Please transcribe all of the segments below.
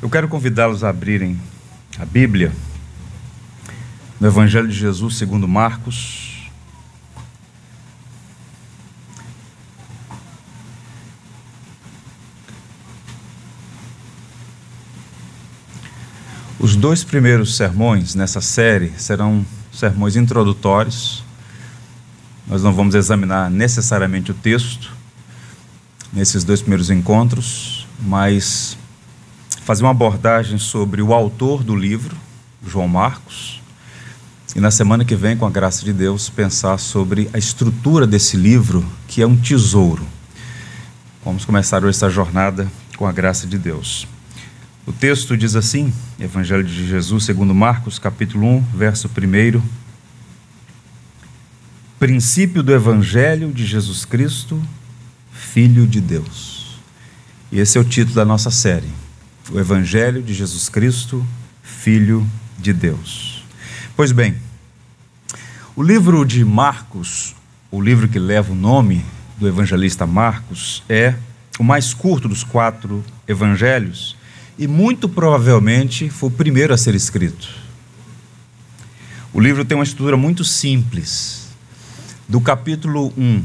Eu quero convidá-los a abrirem a Bíblia no Evangelho de Jesus segundo Marcos. Os dois primeiros sermões nessa série serão sermões introdutórios. Nós não vamos examinar necessariamente o texto nesses dois primeiros encontros, mas fazer uma abordagem sobre o autor do livro, João Marcos, e na semana que vem, com a graça de Deus, pensar sobre a estrutura desse livro, que é um tesouro. Vamos começar hoje essa jornada com a graça de Deus. O texto diz assim, Evangelho de Jesus, segundo Marcos, capítulo 1, verso 1. Princípio do Evangelho de Jesus Cristo, Filho de Deus. E esse é o título da nossa série o Evangelho de Jesus Cristo, Filho de Deus. Pois bem, o livro de Marcos, o livro que leva o nome do evangelista Marcos, é o mais curto dos quatro evangelhos e muito provavelmente foi o primeiro a ser escrito. O livro tem uma estrutura muito simples. Do capítulo 1,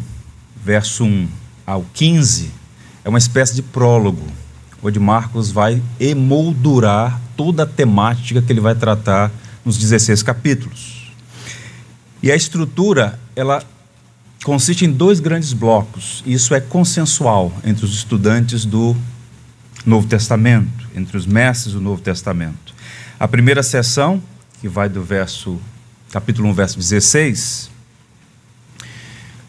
verso 1 ao 15, é uma espécie de prólogo onde Marcos vai emoldurar toda a temática que ele vai tratar nos 16 capítulos. E a estrutura, ela consiste em dois grandes blocos. Isso é consensual entre os estudantes do Novo Testamento, entre os mestres do Novo Testamento. A primeira sessão, que vai do verso capítulo 1, verso 16,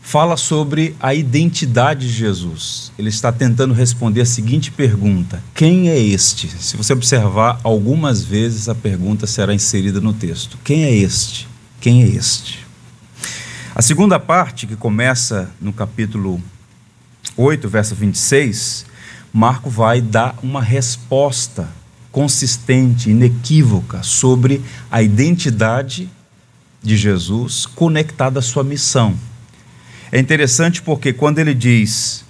fala sobre a identidade de Jesus. Ele está tentando responder a seguinte pergunta: Quem é este? Se você observar, algumas vezes a pergunta será inserida no texto: Quem é este? Quem é este? A segunda parte, que começa no capítulo 8, verso 26, Marco vai dar uma resposta consistente, inequívoca sobre a identidade de Jesus conectada à sua missão. É interessante porque quando ele diz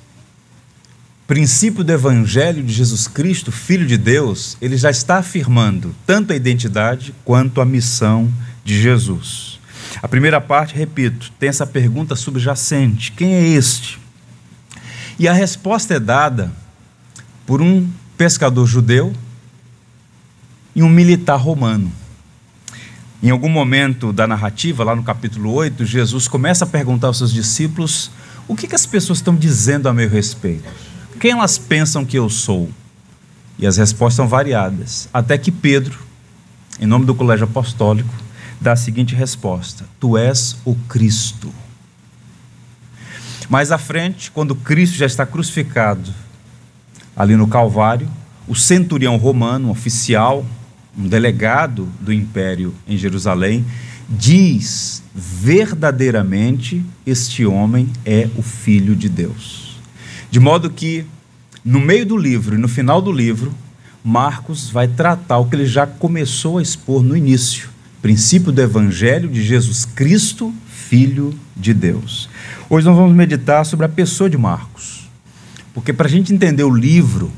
princípio do evangelho de Jesus Cristo, filho de Deus, ele já está afirmando tanto a identidade quanto a missão de Jesus. A primeira parte, repito, tem essa pergunta subjacente: quem é este? E a resposta é dada por um pescador judeu e um militar romano. Em algum momento da narrativa, lá no capítulo 8, Jesus começa a perguntar aos seus discípulos o que, que as pessoas estão dizendo a meu respeito. Quem elas pensam que eu sou? E as respostas são variadas. Até que Pedro, em nome do colégio apostólico, dá a seguinte resposta: Tu és o Cristo. Mais à frente, quando Cristo já está crucificado ali no Calvário, o centurião romano, um oficial, um delegado do império em Jerusalém, diz verdadeiramente este homem é o filho de Deus. De modo que no meio do livro e no final do livro, Marcos vai tratar o que ele já começou a expor no início, princípio do evangelho de Jesus Cristo, filho de Deus. Hoje nós vamos meditar sobre a pessoa de Marcos. Porque para a gente entender o livro,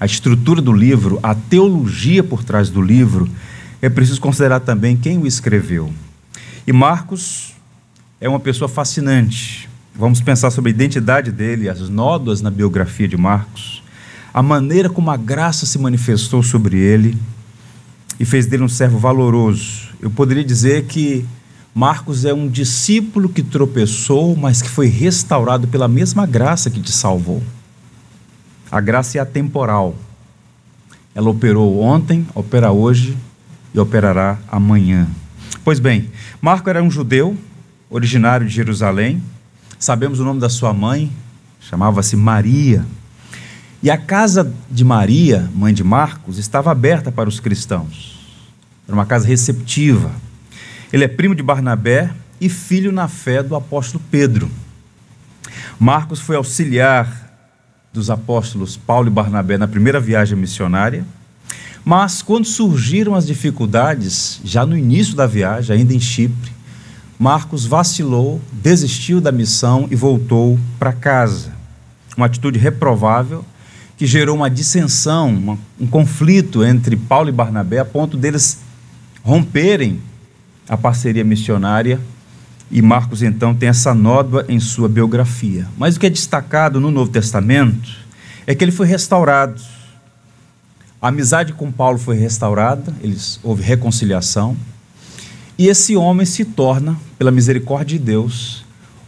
a estrutura do livro, a teologia por trás do livro, é preciso considerar também quem o escreveu. E Marcos é uma pessoa fascinante. Vamos pensar sobre a identidade dele, as nódoas na biografia de Marcos, a maneira como a graça se manifestou sobre ele e fez dele um servo valoroso. Eu poderia dizer que Marcos é um discípulo que tropeçou, mas que foi restaurado pela mesma graça que te salvou. A graça é atemporal. Ela operou ontem, opera hoje e operará amanhã. Pois bem, Marco era um judeu, originário de Jerusalém. Sabemos o nome da sua mãe, chamava-se Maria. E a casa de Maria, mãe de Marcos, estava aberta para os cristãos. Era uma casa receptiva. Ele é primo de Barnabé e filho na fé do apóstolo Pedro. Marcos foi auxiliar dos apóstolos Paulo e Barnabé na primeira viagem missionária. Mas quando surgiram as dificuldades, já no início da viagem, ainda em Chipre, Marcos vacilou, desistiu da missão e voltou para casa. Uma atitude reprovável que gerou uma dissensão, uma, um conflito entre Paulo e Barnabé, a ponto deles romperem a parceria missionária. E Marcos, então, tem essa nódoa em sua biografia. Mas o que é destacado no Novo Testamento é que ele foi restaurado. A amizade com Paulo foi restaurada, eles, houve reconciliação. E esse homem se torna, pela misericórdia de Deus,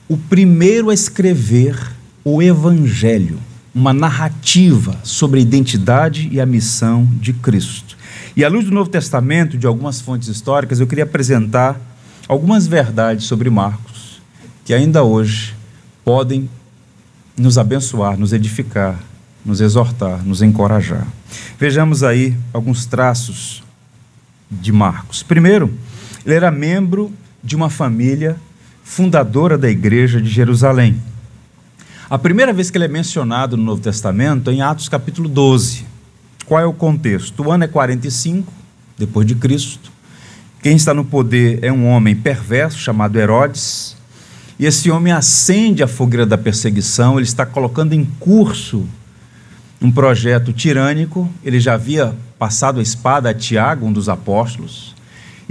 o primeiro a escrever o Evangelho uma narrativa sobre a identidade e a missão de Cristo. E à luz do Novo Testamento, de algumas fontes históricas, eu queria apresentar algumas verdades sobre Marcos que ainda hoje podem nos abençoar, nos edificar, nos exortar, nos encorajar. Vejamos aí alguns traços de Marcos. Primeiro, ele era membro de uma família fundadora da igreja de Jerusalém. A primeira vez que ele é mencionado no Novo Testamento é em Atos capítulo 12. Qual é o contexto? O ano é 45 depois de Cristo. Quem está no poder é um homem perverso chamado Herodes. E esse homem acende a fogueira da perseguição, ele está colocando em curso um projeto tirânico. Ele já havia passado a espada a Tiago, um dos apóstolos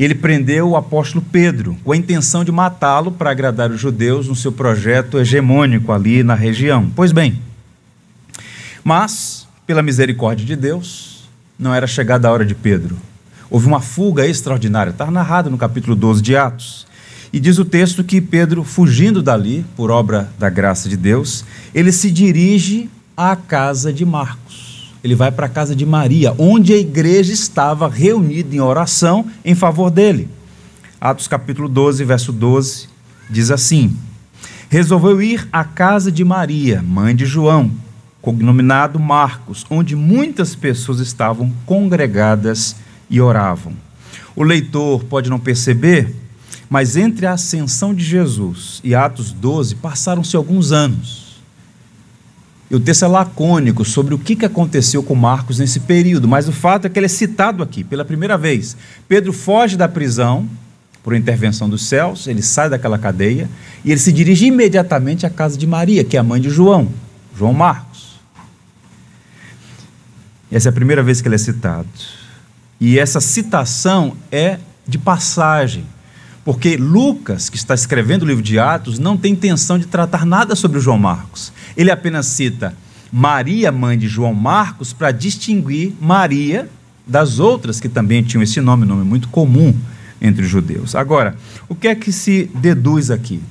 ele prendeu o apóstolo Pedro com a intenção de matá-lo para agradar os judeus no seu projeto hegemônico ali na região. Pois bem, mas, pela misericórdia de Deus, não era chegada a hora de Pedro. Houve uma fuga extraordinária, está narrado no capítulo 12 de Atos. E diz o texto que Pedro, fugindo dali, por obra da graça de Deus, ele se dirige à casa de Marcos ele vai para a casa de Maria, onde a igreja estava reunida em oração em favor dele. Atos capítulo 12, verso 12, diz assim: Resolveu ir à casa de Maria, mãe de João, cognominado Marcos, onde muitas pessoas estavam congregadas e oravam. O leitor pode não perceber, mas entre a ascensão de Jesus e Atos 12 passaram-se alguns anos. E o texto é lacônico sobre o que aconteceu com Marcos nesse período, mas o fato é que ele é citado aqui pela primeira vez. Pedro foge da prisão por intervenção dos céus, ele sai daquela cadeia e ele se dirige imediatamente à casa de Maria, que é a mãe de João, João Marcos. Essa é a primeira vez que ele é citado. E essa citação é de passagem, porque Lucas, que está escrevendo o livro de Atos, não tem intenção de tratar nada sobre João Marcos. Ele apenas cita Maria, mãe de João Marcos, para distinguir Maria das outras que também tinham esse nome, nome muito comum entre os judeus. Agora, o que é que se deduz aqui?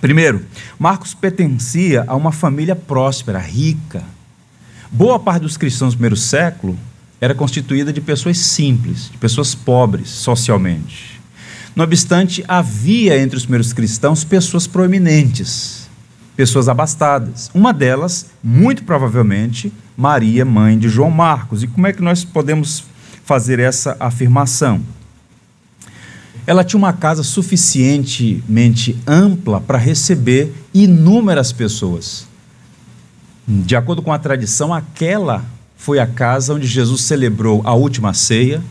Primeiro, Marcos pertencia a uma família próspera, rica. Boa parte dos cristãos do primeiro século era constituída de pessoas simples, de pessoas pobres socialmente. Não obstante, havia entre os primeiros cristãos pessoas proeminentes pessoas abastadas. Uma delas, muito provavelmente, Maria, mãe de João Marcos. E como é que nós podemos fazer essa afirmação? Ela tinha uma casa suficientemente ampla para receber inúmeras pessoas. De acordo com a tradição, aquela foi a casa onde Jesus celebrou a última ceia,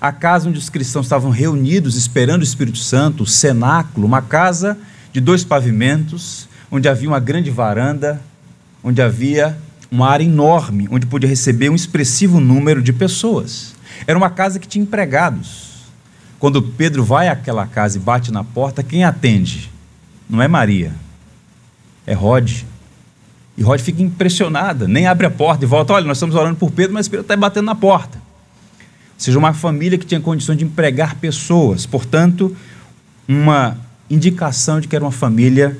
a casa onde os cristãos estavam reunidos esperando o Espírito Santo, o cenáculo, uma casa de dois pavimentos, onde havia uma grande varanda, onde havia uma área enorme, onde podia receber um expressivo número de pessoas. Era uma casa que tinha empregados. Quando Pedro vai àquela casa e bate na porta, quem atende? Não é Maria, é Rod. E Rod fica impressionada, nem abre a porta e volta. Olha, nós estamos orando por Pedro, mas Pedro está batendo na porta. Ou seja, uma família que tinha condições de empregar pessoas, portanto, uma indicação de que era uma família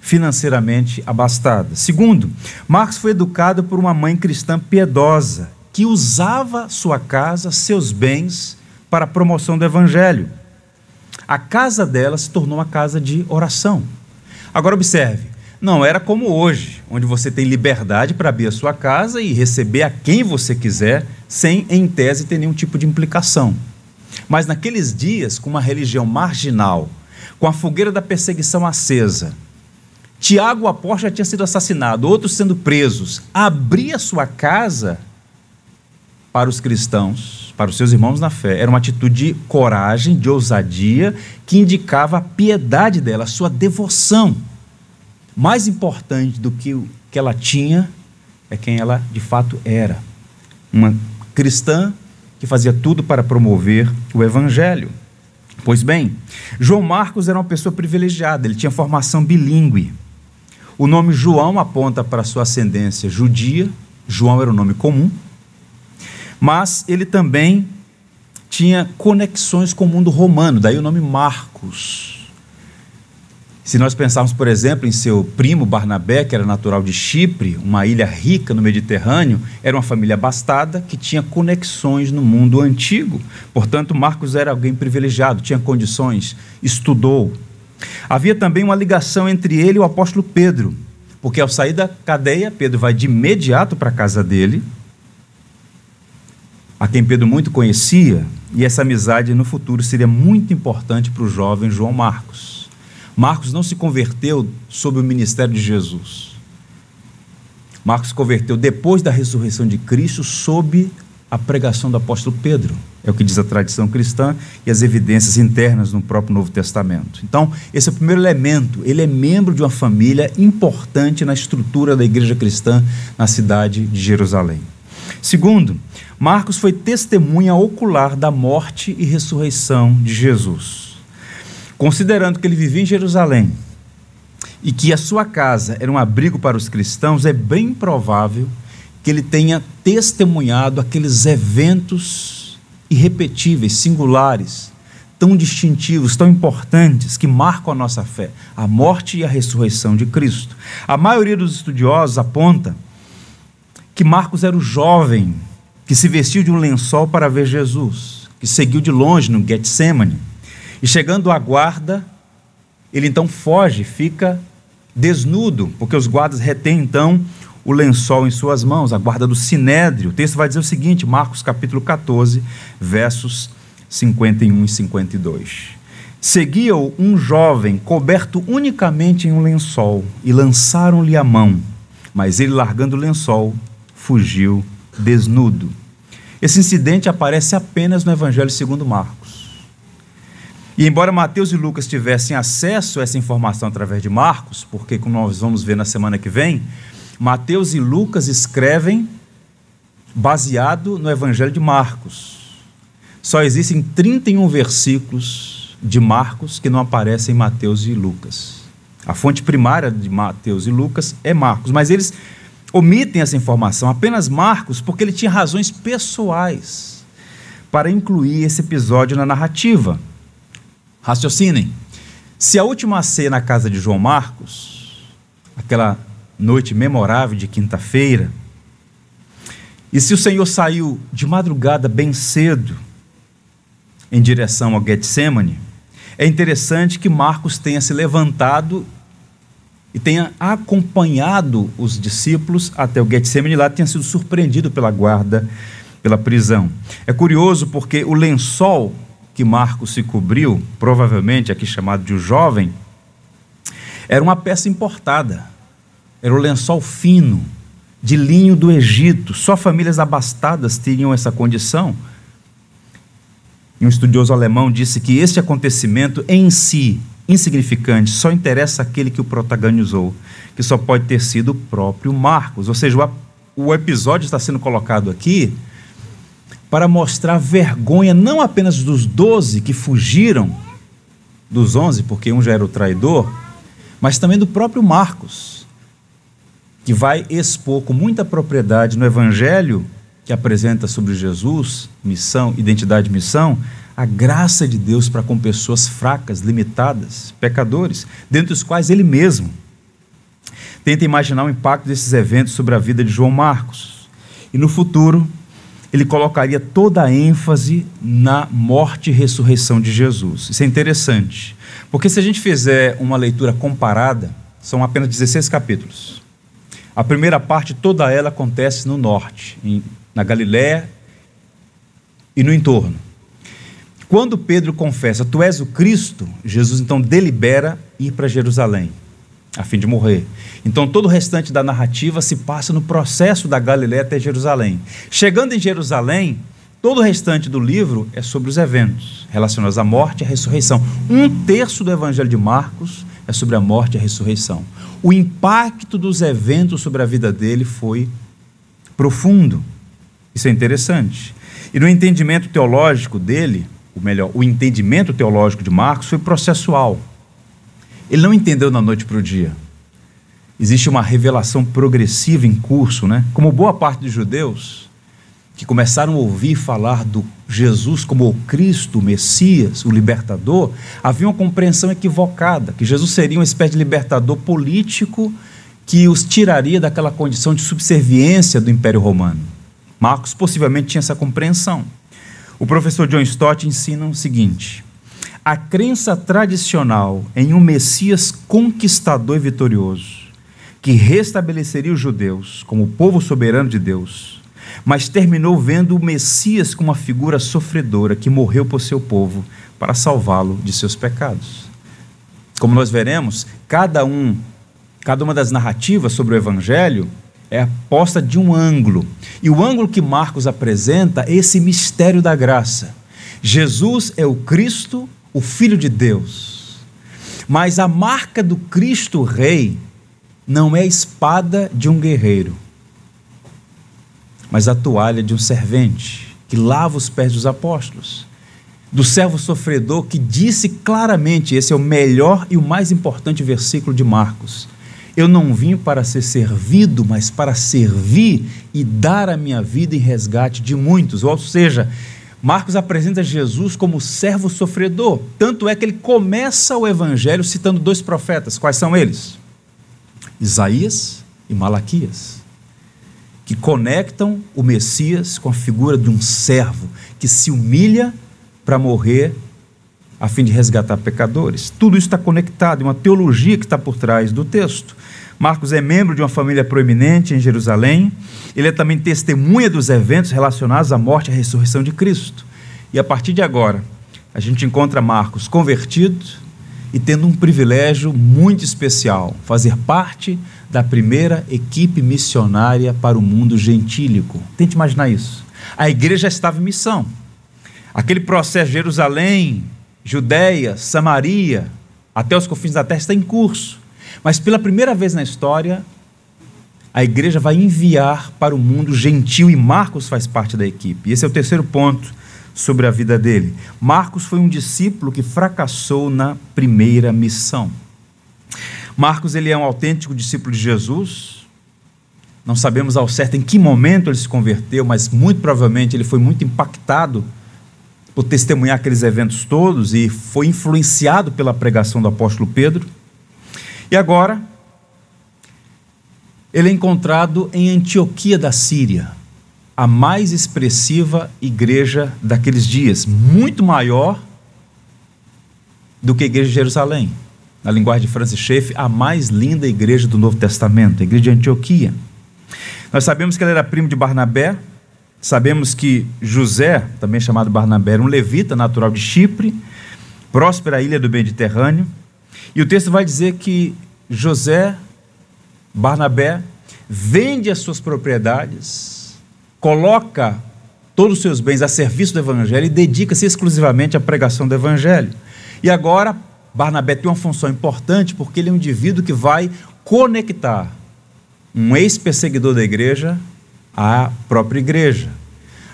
financeiramente abastada. Segundo, Marcos foi educado por uma mãe cristã piedosa, que usava sua casa, seus bens, para a promoção do evangelho. A casa dela se tornou uma casa de oração. Agora observe, não era como hoje, onde você tem liberdade para abrir a sua casa e receber a quem você quiser, sem, em tese, ter nenhum tipo de implicação. Mas naqueles dias, com uma religião marginal, com a fogueira da perseguição acesa, Tiago, apóstolo, já tinha sido assassinado, outros sendo presos. Abrir a sua casa para os cristãos, para os seus irmãos na fé, era uma atitude de coragem, de ousadia, que indicava a piedade dela, a sua devoção. Mais importante do que o que ela tinha é quem ela de fato era. Uma cristã que fazia tudo para promover o evangelho. Pois bem, João Marcos era uma pessoa privilegiada, ele tinha formação bilíngue. O nome João aponta para sua ascendência judia, João era o um nome comum, mas ele também tinha conexões com o mundo romano, daí o nome Marcos. Se nós pensarmos, por exemplo, em seu primo Barnabé, que era natural de Chipre, uma ilha rica no Mediterrâneo, era uma família abastada que tinha conexões no mundo antigo. Portanto, Marcos era alguém privilegiado, tinha condições, estudou. Havia também uma ligação entre ele e o apóstolo Pedro, porque ao sair da cadeia, Pedro vai de imediato para a casa dele, a quem Pedro muito conhecia, e essa amizade no futuro seria muito importante para o jovem João Marcos. Marcos não se converteu sob o ministério de Jesus. Marcos se converteu depois da ressurreição de Cristo sob a pregação do apóstolo Pedro. É o que diz a tradição cristã e as evidências internas no próprio Novo Testamento. Então, esse é o primeiro elemento. Ele é membro de uma família importante na estrutura da igreja cristã na cidade de Jerusalém. Segundo, Marcos foi testemunha ocular da morte e ressurreição de Jesus. Considerando que ele vivia em Jerusalém e que a sua casa era um abrigo para os cristãos, é bem provável que ele tenha testemunhado aqueles eventos irrepetíveis, singulares, tão distintivos, tão importantes, que marcam a nossa fé, a morte e a ressurreição de Cristo. A maioria dos estudiosos aponta que Marcos era o jovem que se vestiu de um lençol para ver Jesus, que seguiu de longe no Getsemane e chegando à guarda, ele então foge, fica desnudo, porque os guardas retêm então o lençol em suas mãos, a guarda do sinédrio. O texto vai dizer o seguinte, Marcos capítulo 14, versos 51 e 52. Seguia-o um jovem coberto unicamente em um lençol e lançaram-lhe a mão, mas ele, largando o lençol, fugiu desnudo. Esse incidente aparece apenas no Evangelho segundo Marcos. E embora Mateus e Lucas tivessem acesso a essa informação através de Marcos, porque como nós vamos ver na semana que vem, Mateus e Lucas escrevem baseado no Evangelho de Marcos. Só existem 31 versículos de Marcos que não aparecem em Mateus e Lucas. A fonte primária de Mateus e Lucas é Marcos, mas eles omitem essa informação, apenas Marcos, porque ele tinha razões pessoais para incluir esse episódio na narrativa. Raciocinem. Se a última ceia na casa de João Marcos, aquela noite memorável de quinta-feira, e se o Senhor saiu de madrugada bem cedo em direção ao Getsemane, é interessante que Marcos tenha se levantado e tenha acompanhado os discípulos até o Getsemane lá tenha sido surpreendido pela guarda, pela prisão. É curioso porque o lençol que Marcos se cobriu, provavelmente aqui chamado de o jovem, era uma peça importada. Era o lençol fino, de linho do Egito. Só famílias abastadas teriam essa condição. E um estudioso alemão disse que este acontecimento em si, insignificante, só interessa aquele que o protagonizou, que só pode ter sido o próprio Marcos. Ou seja, o episódio está sendo colocado aqui para mostrar vergonha não apenas dos doze que fugiram dos onze, porque um já era o traidor, mas também do próprio Marcos, que vai expor com muita propriedade no Evangelho que apresenta sobre Jesus, missão, identidade e missão, a graça de Deus para com pessoas fracas, limitadas, pecadores, dentre os quais ele mesmo. Tenta imaginar o impacto desses eventos sobre a vida de João Marcos. E no futuro, ele colocaria toda a ênfase na morte e ressurreição de Jesus. Isso é interessante, porque se a gente fizer uma leitura comparada, são apenas 16 capítulos. A primeira parte, toda ela acontece no norte, em, na Galiléia e no entorno. Quando Pedro confessa, Tu és o Cristo, Jesus então delibera ir para Jerusalém a fim de morrer. Então todo o restante da narrativa se passa no processo da Galiléia até Jerusalém. Chegando em Jerusalém, todo o restante do livro é sobre os eventos relacionados à morte e à ressurreição. Um terço do Evangelho de Marcos é sobre a morte e a ressurreição. O impacto dos eventos sobre a vida dele foi profundo. Isso é interessante. E no entendimento teológico dele, o melhor, o entendimento teológico de Marcos foi processual. Ele não entendeu da noite para o dia. Existe uma revelação progressiva em curso, né? Como boa parte dos judeus que começaram a ouvir falar do Jesus como o Cristo, o Messias, o libertador, havia uma compreensão equivocada, que Jesus seria uma espécie de libertador político que os tiraria daquela condição de subserviência do Império Romano. Marcos possivelmente tinha essa compreensão. O professor John Stott ensina o seguinte: a crença tradicional em um Messias conquistador e vitorioso, que restabeleceria os judeus como povo soberano de Deus, mas terminou vendo o Messias como uma figura sofredora que morreu por seu povo para salvá-lo de seus pecados. Como nós veremos, cada um, cada uma das narrativas sobre o evangelho é posta de um ângulo. E o ângulo que Marcos apresenta é esse mistério da graça. Jesus é o Cristo, o Filho de Deus. Mas a marca do Cristo Rei não é a espada de um guerreiro, mas a toalha de um servente que lava os pés dos apóstolos. Do servo sofredor que disse claramente: esse é o melhor e o mais importante versículo de Marcos eu não vim para ser servido, mas para servir e dar a minha vida em resgate de muitos. Ou seja, Marcos apresenta Jesus como servo sofredor. Tanto é que ele começa o evangelho citando dois profetas. Quais são eles? Isaías e Malaquias. Que conectam o Messias com a figura de um servo que se humilha para morrer a fim de resgatar pecadores. Tudo isso está conectado, é uma teologia que está por trás do texto. Marcos é membro de uma família proeminente em Jerusalém. Ele é também testemunha dos eventos relacionados à morte e à ressurreição de Cristo. E a partir de agora, a gente encontra Marcos convertido e tendo um privilégio muito especial, fazer parte da primeira equipe missionária para o mundo gentílico. Tente imaginar isso. A igreja estava em missão. Aquele processo de Jerusalém, Judéia, Samaria, até os confins da terra está em curso. Mas pela primeira vez na história, a igreja vai enviar para o mundo gentil e Marcos faz parte da equipe. Esse é o terceiro ponto sobre a vida dele. Marcos foi um discípulo que fracassou na primeira missão. Marcos ele é um autêntico discípulo de Jesus. Não sabemos ao certo em que momento ele se converteu, mas muito provavelmente ele foi muito impactado por testemunhar aqueles eventos todos e foi influenciado pela pregação do apóstolo Pedro. E agora, ele é encontrado em Antioquia da Síria, a mais expressiva igreja daqueles dias, muito maior do que a igreja de Jerusalém. Na linguagem de Francis Schaeffer, a mais linda igreja do Novo Testamento, a igreja de Antioquia. Nós sabemos que ele era primo de Barnabé, Sabemos que José, também chamado Barnabé, era um levita natural de Chipre, próspera ilha do Mediterrâneo. E o texto vai dizer que José, Barnabé, vende as suas propriedades, coloca todos os seus bens a serviço do Evangelho e dedica-se exclusivamente à pregação do Evangelho. E agora, Barnabé tem uma função importante porque ele é um indivíduo que vai conectar um ex-perseguidor da igreja à própria igreja.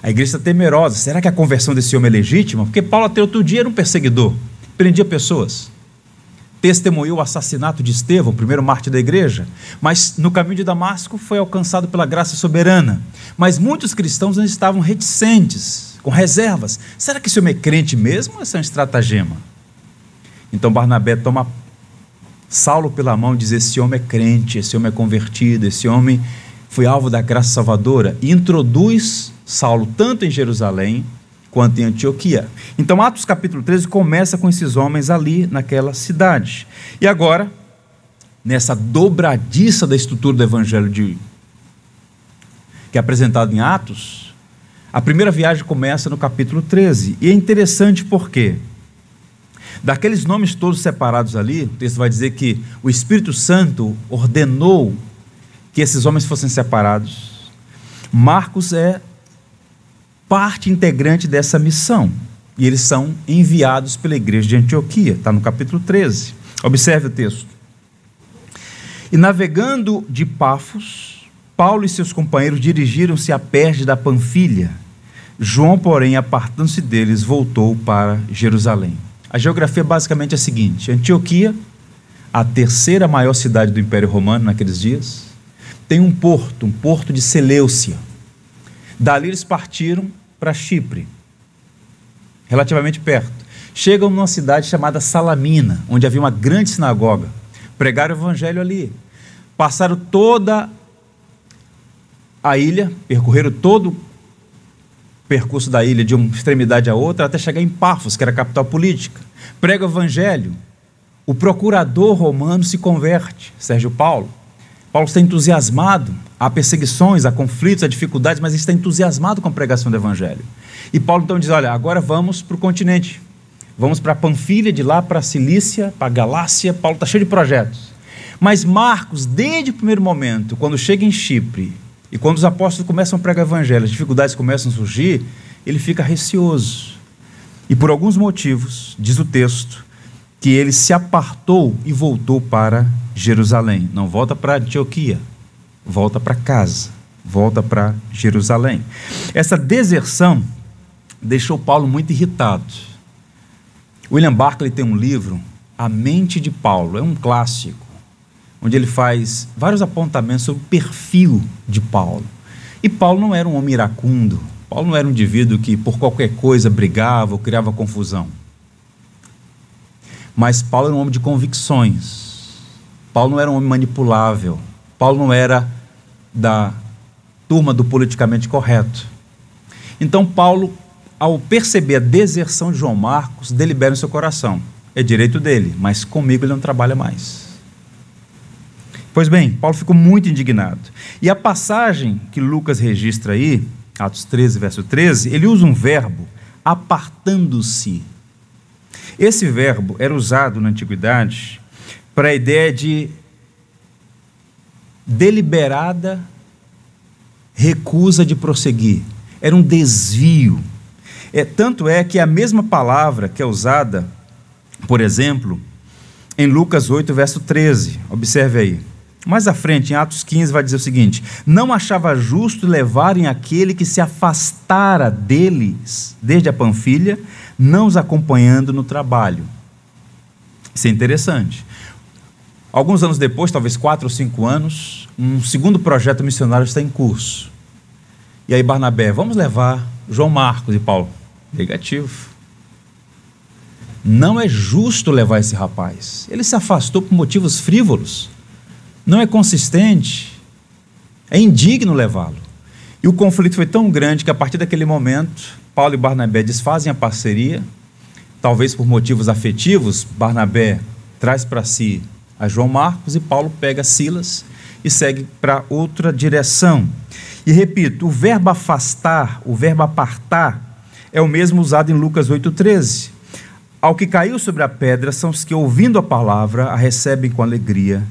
A igreja está temerosa. Será que a conversão desse homem é legítima? Porque Paulo até outro dia era um perseguidor, prendia pessoas. Testemunhou o assassinato de Estevão, primeiro mártir da igreja, mas no caminho de Damasco foi alcançado pela graça soberana. Mas muitos cristãos estavam reticentes, com reservas. Será que esse homem é crente mesmo ou é um estratagema? Então Barnabé toma Saulo pela mão e diz: Esse homem é crente, esse homem é convertido, esse homem foi alvo da graça salvadora, e introduz Saulo tanto em Jerusalém quanto em Antioquia. Então, Atos capítulo 13 começa com esses homens ali naquela cidade. E agora, nessa dobradiça da estrutura do evangelho de que é apresentado em Atos, a primeira viagem começa no capítulo 13. E é interessante porque daqueles nomes todos separados ali, o texto vai dizer que o Espírito Santo ordenou que esses homens fossem separados. Marcos é parte integrante dessa missão. E eles são enviados pela igreja de Antioquia, está no capítulo 13. Observe o texto. E navegando de Pafos, Paulo e seus companheiros dirigiram-se a Perge da Panfilha. João, porém, apartando-se deles, voltou para Jerusalém. A geografia basicamente é a seguinte: Antioquia, a terceira maior cidade do Império Romano naqueles dias, tem um porto, um porto de Seleucia. Dali eles partiram para Chipre, relativamente perto. Chegam numa cidade chamada Salamina, onde havia uma grande sinagoga. Pregaram o evangelho ali. Passaram toda a ilha, percorreram todo o percurso da ilha de uma extremidade a outra até chegar em Pafos, que era a capital política. Prega o evangelho. O procurador romano se converte, Sérgio Paulo. Paulo está entusiasmado. Há perseguições, há conflitos, há dificuldades, mas está entusiasmado com a pregação do Evangelho. E Paulo então diz: Olha, agora vamos para o continente. Vamos para Panfilha, de lá para a Cilícia, para a Galácia. Paulo está cheio de projetos. Mas Marcos, desde o primeiro momento, quando chega em Chipre, e quando os apóstolos começam a pregar o Evangelho, as dificuldades começam a surgir, ele fica receoso. E por alguns motivos, diz o texto, que ele se apartou e voltou para Jerusalém. Não volta para Antioquia, volta para casa, volta para Jerusalém. Essa deserção deixou Paulo muito irritado. William Barclay tem um livro, A Mente de Paulo, é um clássico, onde ele faz vários apontamentos sobre o perfil de Paulo. E Paulo não era um homem iracundo, Paulo não era um indivíduo que por qualquer coisa brigava ou criava confusão. Mas Paulo era um homem de convicções. Paulo não era um homem manipulável. Paulo não era da turma do politicamente correto. Então, Paulo, ao perceber a deserção de João Marcos, delibera em seu coração: é direito dele, mas comigo ele não trabalha mais. Pois bem, Paulo ficou muito indignado. E a passagem que Lucas registra aí, Atos 13, verso 13, ele usa um verbo, apartando-se esse verbo era usado na antiguidade para a ideia de deliberada recusa de prosseguir. Era um desvio. É, tanto é que a mesma palavra que é usada, por exemplo, em Lucas 8, verso 13. Observe aí. Mais à frente, em Atos 15, vai dizer o seguinte: Não achava justo levarem aquele que se afastara deles, desde a Panfilha, não os acompanhando no trabalho. Isso é interessante. Alguns anos depois, talvez quatro ou cinco anos, um segundo projeto missionário está em curso. E aí Barnabé, vamos levar João Marcos e Paulo. Negativo. Não é justo levar esse rapaz. Ele se afastou por motivos frívolos. Não é consistente. É indigno levá-lo. E o conflito foi tão grande que a partir daquele momento Paulo e Barnabé desfazem a parceria, talvez por motivos afetivos, Barnabé traz para si a João Marcos e Paulo pega Silas e segue para outra direção. E repito, o verbo afastar, o verbo apartar, é o mesmo usado em Lucas 8,13. Ao que caiu sobre a pedra são os que, ouvindo a palavra, a recebem com alegria.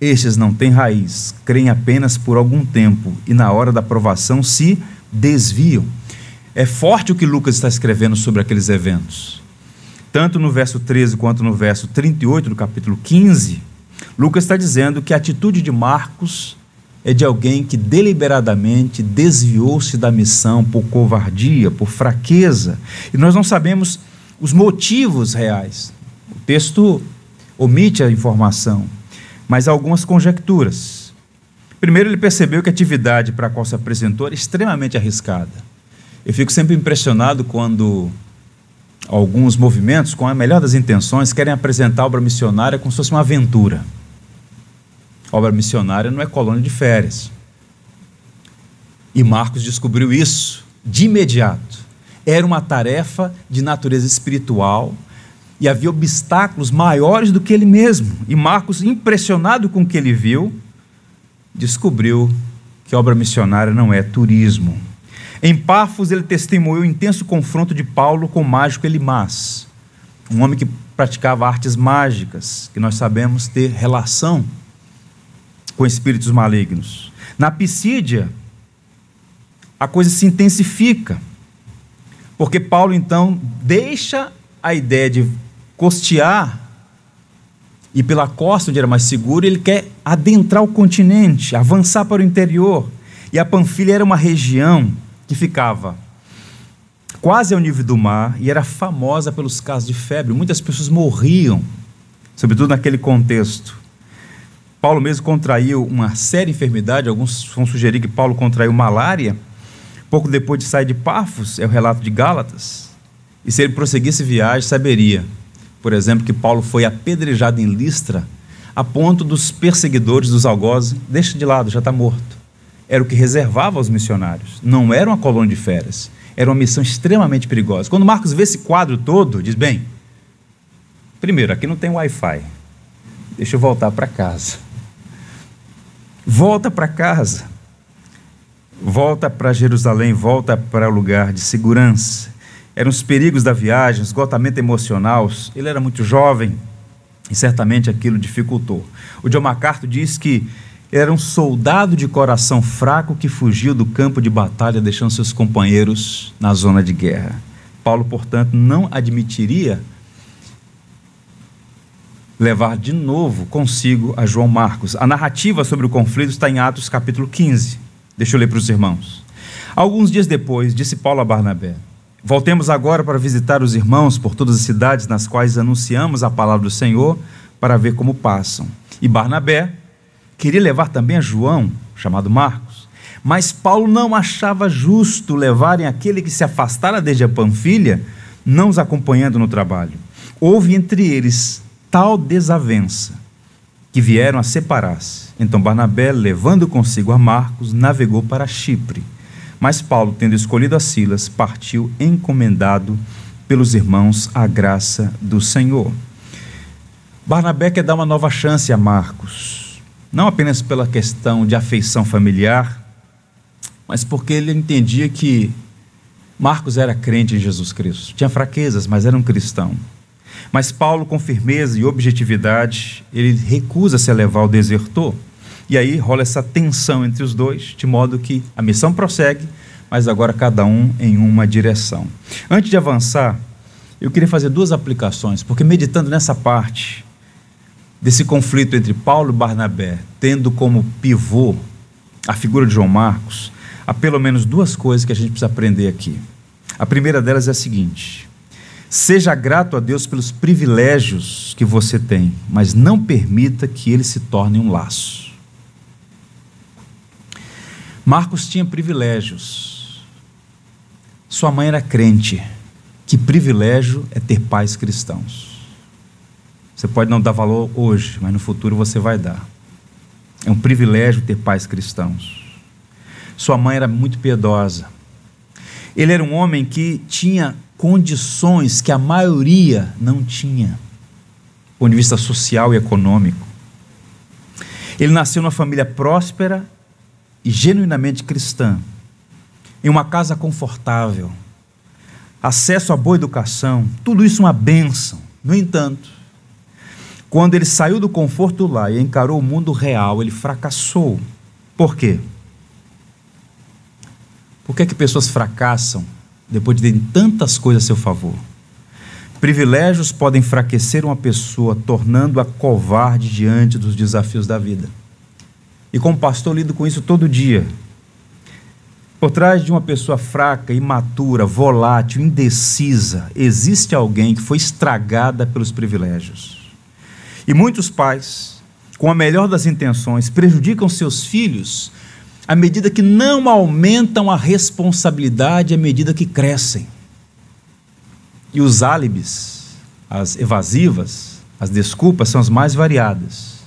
Estes não têm raiz, creem apenas por algum tempo e, na hora da provação, se desviam. É forte o que Lucas está escrevendo sobre aqueles eventos. Tanto no verso 13 quanto no verso 38 do capítulo 15, Lucas está dizendo que a atitude de Marcos é de alguém que deliberadamente desviou-se da missão por covardia, por fraqueza. E nós não sabemos os motivos reais. O texto omite a informação, mas há algumas conjecturas. Primeiro, ele percebeu que a atividade para a qual se apresentou era extremamente arriscada. Eu fico sempre impressionado quando alguns movimentos, com a melhor das intenções, querem apresentar a obra missionária como se fosse uma aventura. Obra missionária não é colônia de férias. E Marcos descobriu isso de imediato. Era uma tarefa de natureza espiritual e havia obstáculos maiores do que ele mesmo. E Marcos, impressionado com o que ele viu, descobriu que obra missionária não é turismo em Pafos, ele testemunhou o intenso confronto de Paulo com o mágico Elimás, um homem que praticava artes mágicas, que nós sabemos ter relação com espíritos malignos. Na Pisídia, a coisa se intensifica, porque Paulo então deixa a ideia de costear ir pela costa onde era mais seguro, ele quer adentrar o continente, avançar para o interior. E a Panfilha era uma região que ficava quase ao nível do mar e era famosa pelos casos de febre. Muitas pessoas morriam, sobretudo naquele contexto. Paulo mesmo contraiu uma séria enfermidade, alguns vão sugerir que Paulo contraiu malária. Pouco depois de sair de Pafos, é o relato de Gálatas. E se ele prosseguisse viagem, saberia, por exemplo, que Paulo foi apedrejado em Listra, a ponto dos perseguidores dos algozes, deixa de lado, já está morto. Era o que reservava aos missionários. Não era uma colônia de férias. Era uma missão extremamente perigosa. Quando Marcos vê esse quadro todo, diz: bem, primeiro, aqui não tem Wi-Fi. Deixa eu voltar para casa. Volta para casa. Volta para Jerusalém, volta para o lugar de segurança. Eram os perigos da viagem, esgotamento emocional. Ele era muito jovem e certamente aquilo dificultou. O John MacArthur diz que era um soldado de coração fraco que fugiu do campo de batalha, deixando seus companheiros na zona de guerra. Paulo, portanto, não admitiria levar de novo consigo a João Marcos. A narrativa sobre o conflito está em Atos capítulo 15. Deixa eu ler para os irmãos. Alguns dias depois, disse Paulo a Barnabé: Voltemos agora para visitar os irmãos por todas as cidades nas quais anunciamos a palavra do Senhor, para ver como passam. E Barnabé queria levar também a João, chamado Marcos. Mas Paulo não achava justo levarem aquele que se afastara desde a Panfilha, não os acompanhando no trabalho. Houve entre eles tal desavença que vieram a separar-se. Então Barnabé, levando consigo a Marcos, navegou para Chipre. Mas Paulo, tendo escolhido a Silas, partiu encomendado pelos irmãos à graça do Senhor. Barnabé quer dar uma nova chance a Marcos não apenas pela questão de afeição familiar, mas porque ele entendia que Marcos era crente em Jesus Cristo. Tinha fraquezas, mas era um cristão. Mas Paulo, com firmeza e objetividade, ele recusa-se a levar o desertor. E aí rola essa tensão entre os dois, de modo que a missão prossegue, mas agora cada um em uma direção. Antes de avançar, eu queria fazer duas aplicações, porque meditando nessa parte, desse conflito entre Paulo e Barnabé, tendo como pivô a figura de João Marcos, há pelo menos duas coisas que a gente precisa aprender aqui. A primeira delas é a seguinte: seja grato a Deus pelos privilégios que você tem, mas não permita que eles se tornem um laço. Marcos tinha privilégios. Sua mãe era crente. Que privilégio é ter pais cristãos. Você pode não dar valor hoje, mas no futuro você vai dar. É um privilégio ter pais cristãos. Sua mãe era muito piedosa. Ele era um homem que tinha condições que a maioria não tinha, do ponto de vista social e econômico. Ele nasceu numa família próspera e genuinamente cristã, em uma casa confortável, acesso a boa educação, tudo isso uma bênção. No entanto, quando ele saiu do conforto lá e encarou o mundo real, ele fracassou. Por quê? Por que, é que pessoas fracassam depois de terem tantas coisas a seu favor? Privilégios podem enfraquecer uma pessoa, tornando-a covarde diante dos desafios da vida. E como pastor, lido com isso todo dia. Por trás de uma pessoa fraca, imatura, volátil, indecisa, existe alguém que foi estragada pelos privilégios. E muitos pais, com a melhor das intenções, prejudicam seus filhos à medida que não aumentam a responsabilidade à medida que crescem. E os álibis, as evasivas, as desculpas são as mais variadas.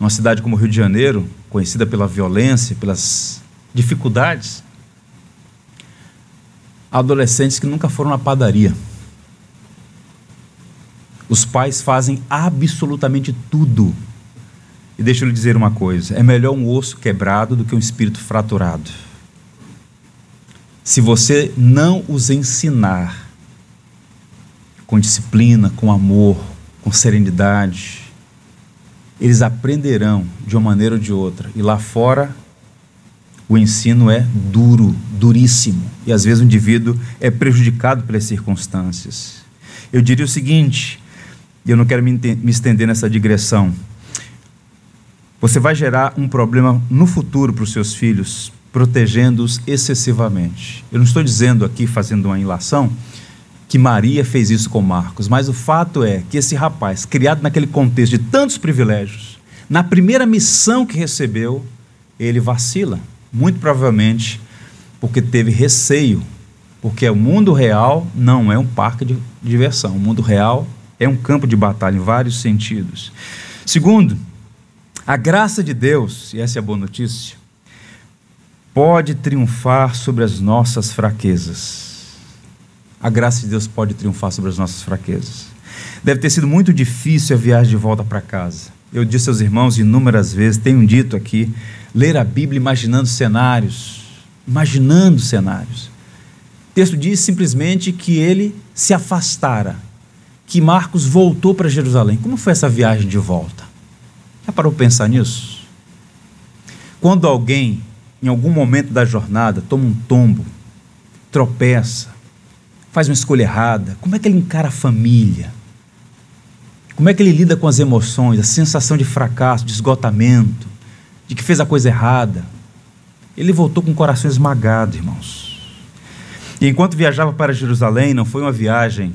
Numa cidade como o Rio de Janeiro, conhecida pela violência, pelas dificuldades, há adolescentes que nunca foram na padaria os pais fazem absolutamente tudo. E deixa eu lhe dizer uma coisa: é melhor um osso quebrado do que um espírito fraturado. Se você não os ensinar com disciplina, com amor, com serenidade, eles aprenderão de uma maneira ou de outra. E lá fora, o ensino é duro, duríssimo. E às vezes o indivíduo é prejudicado pelas circunstâncias. Eu diria o seguinte: e eu não quero me, me estender nessa digressão. Você vai gerar um problema no futuro para os seus filhos, protegendo-os excessivamente. Eu não estou dizendo aqui, fazendo uma ilação, que Maria fez isso com Marcos, mas o fato é que esse rapaz, criado naquele contexto de tantos privilégios, na primeira missão que recebeu, ele vacila, muito provavelmente porque teve receio, porque o mundo real não é um parque de diversão, o mundo real é um campo de batalha em vários sentidos. Segundo, a graça de Deus, e essa é a boa notícia, pode triunfar sobre as nossas fraquezas. A graça de Deus pode triunfar sobre as nossas fraquezas. Deve ter sido muito difícil a viagem de volta para casa. Eu disse aos irmãos inúmeras vezes, tenho dito aqui, ler a Bíblia imaginando cenários, imaginando cenários. O texto diz simplesmente que ele se afastara que Marcos voltou para Jerusalém. Como foi essa viagem de volta? Já parou para pensar nisso? Quando alguém, em algum momento da jornada, toma um tombo, tropeça, faz uma escolha errada, como é que ele encara a família? Como é que ele lida com as emoções, a sensação de fracasso, de esgotamento, de que fez a coisa errada? Ele voltou com o coração esmagado, irmãos. E enquanto viajava para Jerusalém, não foi uma viagem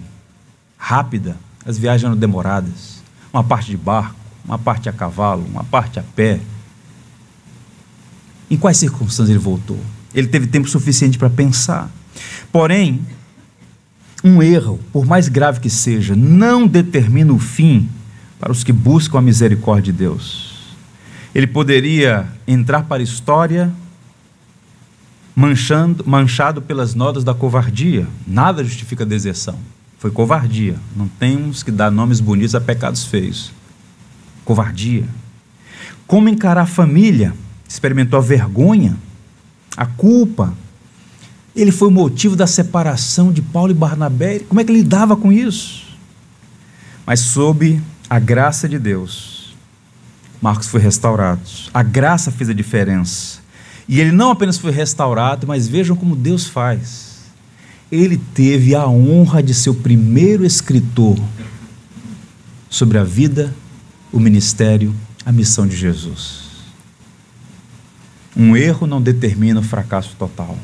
rápida, as viagens eram demoradas. Uma parte de barco, uma parte a cavalo, uma parte a pé. Em quais circunstâncias ele voltou? Ele teve tempo suficiente para pensar. Porém, um erro, por mais grave que seja, não determina o fim para os que buscam a misericórdia de Deus. Ele poderia entrar para a história manchando, manchado pelas notas da covardia. Nada justifica a deserção. Foi covardia. Não temos que dar nomes bonitos a pecados feios. Covardia. Como encarar a família? Experimentou a vergonha, a culpa. Ele foi o motivo da separação de Paulo e Barnabé. Como é que ele lidava com isso? Mas sob a graça de Deus, Marcos foi restaurado. A graça fez a diferença. E ele não apenas foi restaurado, mas vejam como Deus faz ele teve a honra de ser o primeiro escritor sobre a vida, o ministério, a missão de Jesus. Um erro não determina o fracasso total.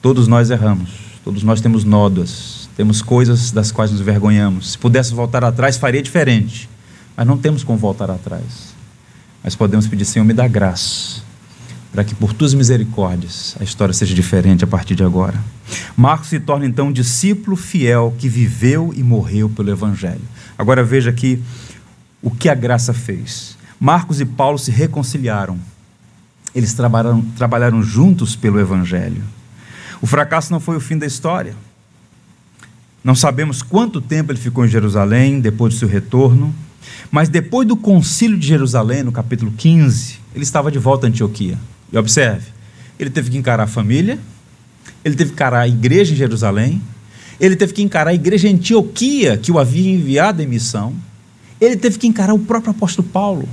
Todos nós erramos, todos nós temos nódoas, temos coisas das quais nos envergonhamos. Se pudesse voltar atrás, faria diferente, mas não temos como voltar atrás. Mas podemos pedir, Senhor, me dá graça para que por tuas misericórdias a história seja diferente a partir de agora. Marcos se torna então um discípulo fiel que viveu e morreu pelo Evangelho. Agora veja aqui o que a graça fez. Marcos e Paulo se reconciliaram. Eles trabalharam, trabalharam juntos pelo Evangelho. O fracasso não foi o fim da história. Não sabemos quanto tempo ele ficou em Jerusalém depois do seu retorno, mas depois do concílio de Jerusalém, no capítulo 15, ele estava de volta a Antioquia. E observe, ele teve que encarar a família, ele teve que encarar a igreja em Jerusalém, ele teve que encarar a igreja em Antioquia, que o havia enviado em missão, ele teve que encarar o próprio apóstolo Paulo,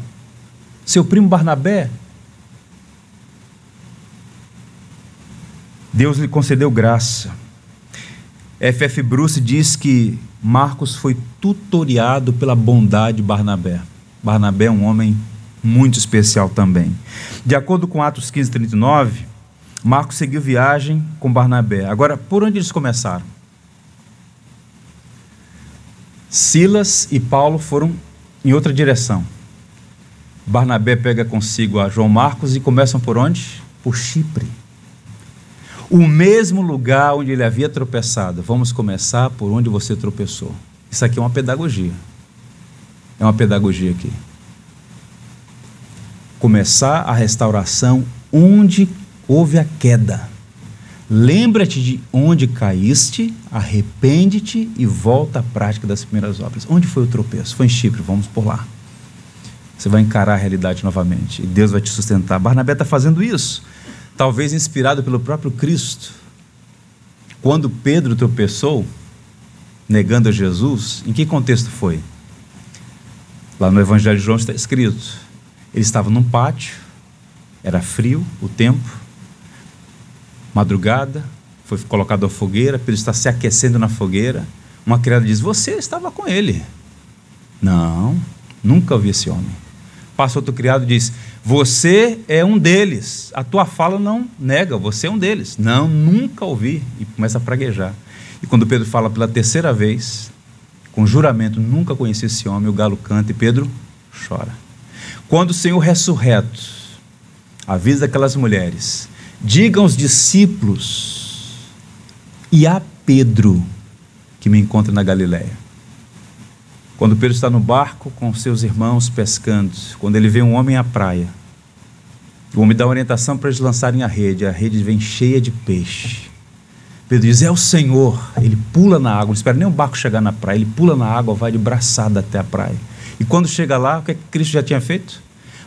seu primo Barnabé. Deus lhe concedeu graça. F.F. Bruce diz que Marcos foi tutoriado pela bondade de Barnabé. Barnabé é um homem muito especial também. De acordo com Atos 15, 39, Marcos seguiu viagem com Barnabé. Agora, por onde eles começaram? Silas e Paulo foram em outra direção. Barnabé pega consigo a João Marcos e começam por onde? Por Chipre. O mesmo lugar onde ele havia tropeçado. Vamos começar por onde você tropeçou. Isso aqui é uma pedagogia. É uma pedagogia aqui começar a restauração onde houve a queda. Lembra-te de onde caíste, arrepende-te e volta à prática das primeiras obras. Onde foi o tropeço? Foi em Chipre, vamos por lá. Você vai encarar a realidade novamente e Deus vai te sustentar. Barnabé está fazendo isso, talvez inspirado pelo próprio Cristo. Quando Pedro tropeçou, negando a Jesus, em que contexto foi? Lá no Evangelho de João está escrito: ele estava num pátio, era frio o tempo, madrugada, foi colocado a fogueira, Pedro está se aquecendo na fogueira. Uma criada diz: Você estava com ele. Não, nunca ouvi esse homem. Passa outro criado e diz: Você é um deles. A tua fala não nega, você é um deles. Não, nunca ouvi. E começa a praguejar. E quando Pedro fala pela terceira vez, com juramento, nunca conheci esse homem, o galo canta e Pedro chora. Quando o Senhor ressurreto avisa aquelas mulheres, digam aos discípulos e a Pedro que me encontra na Galiléia. Quando Pedro está no barco com seus irmãos pescando, quando ele vê um homem à praia, o homem dá orientação para eles lançarem a rede, a rede vem cheia de peixe. Pedro diz: É o Senhor. Ele pula na água, não espera nem o barco chegar na praia, ele pula na água, vai de braçada até a praia. E quando chega lá, o que, é que Cristo já tinha feito?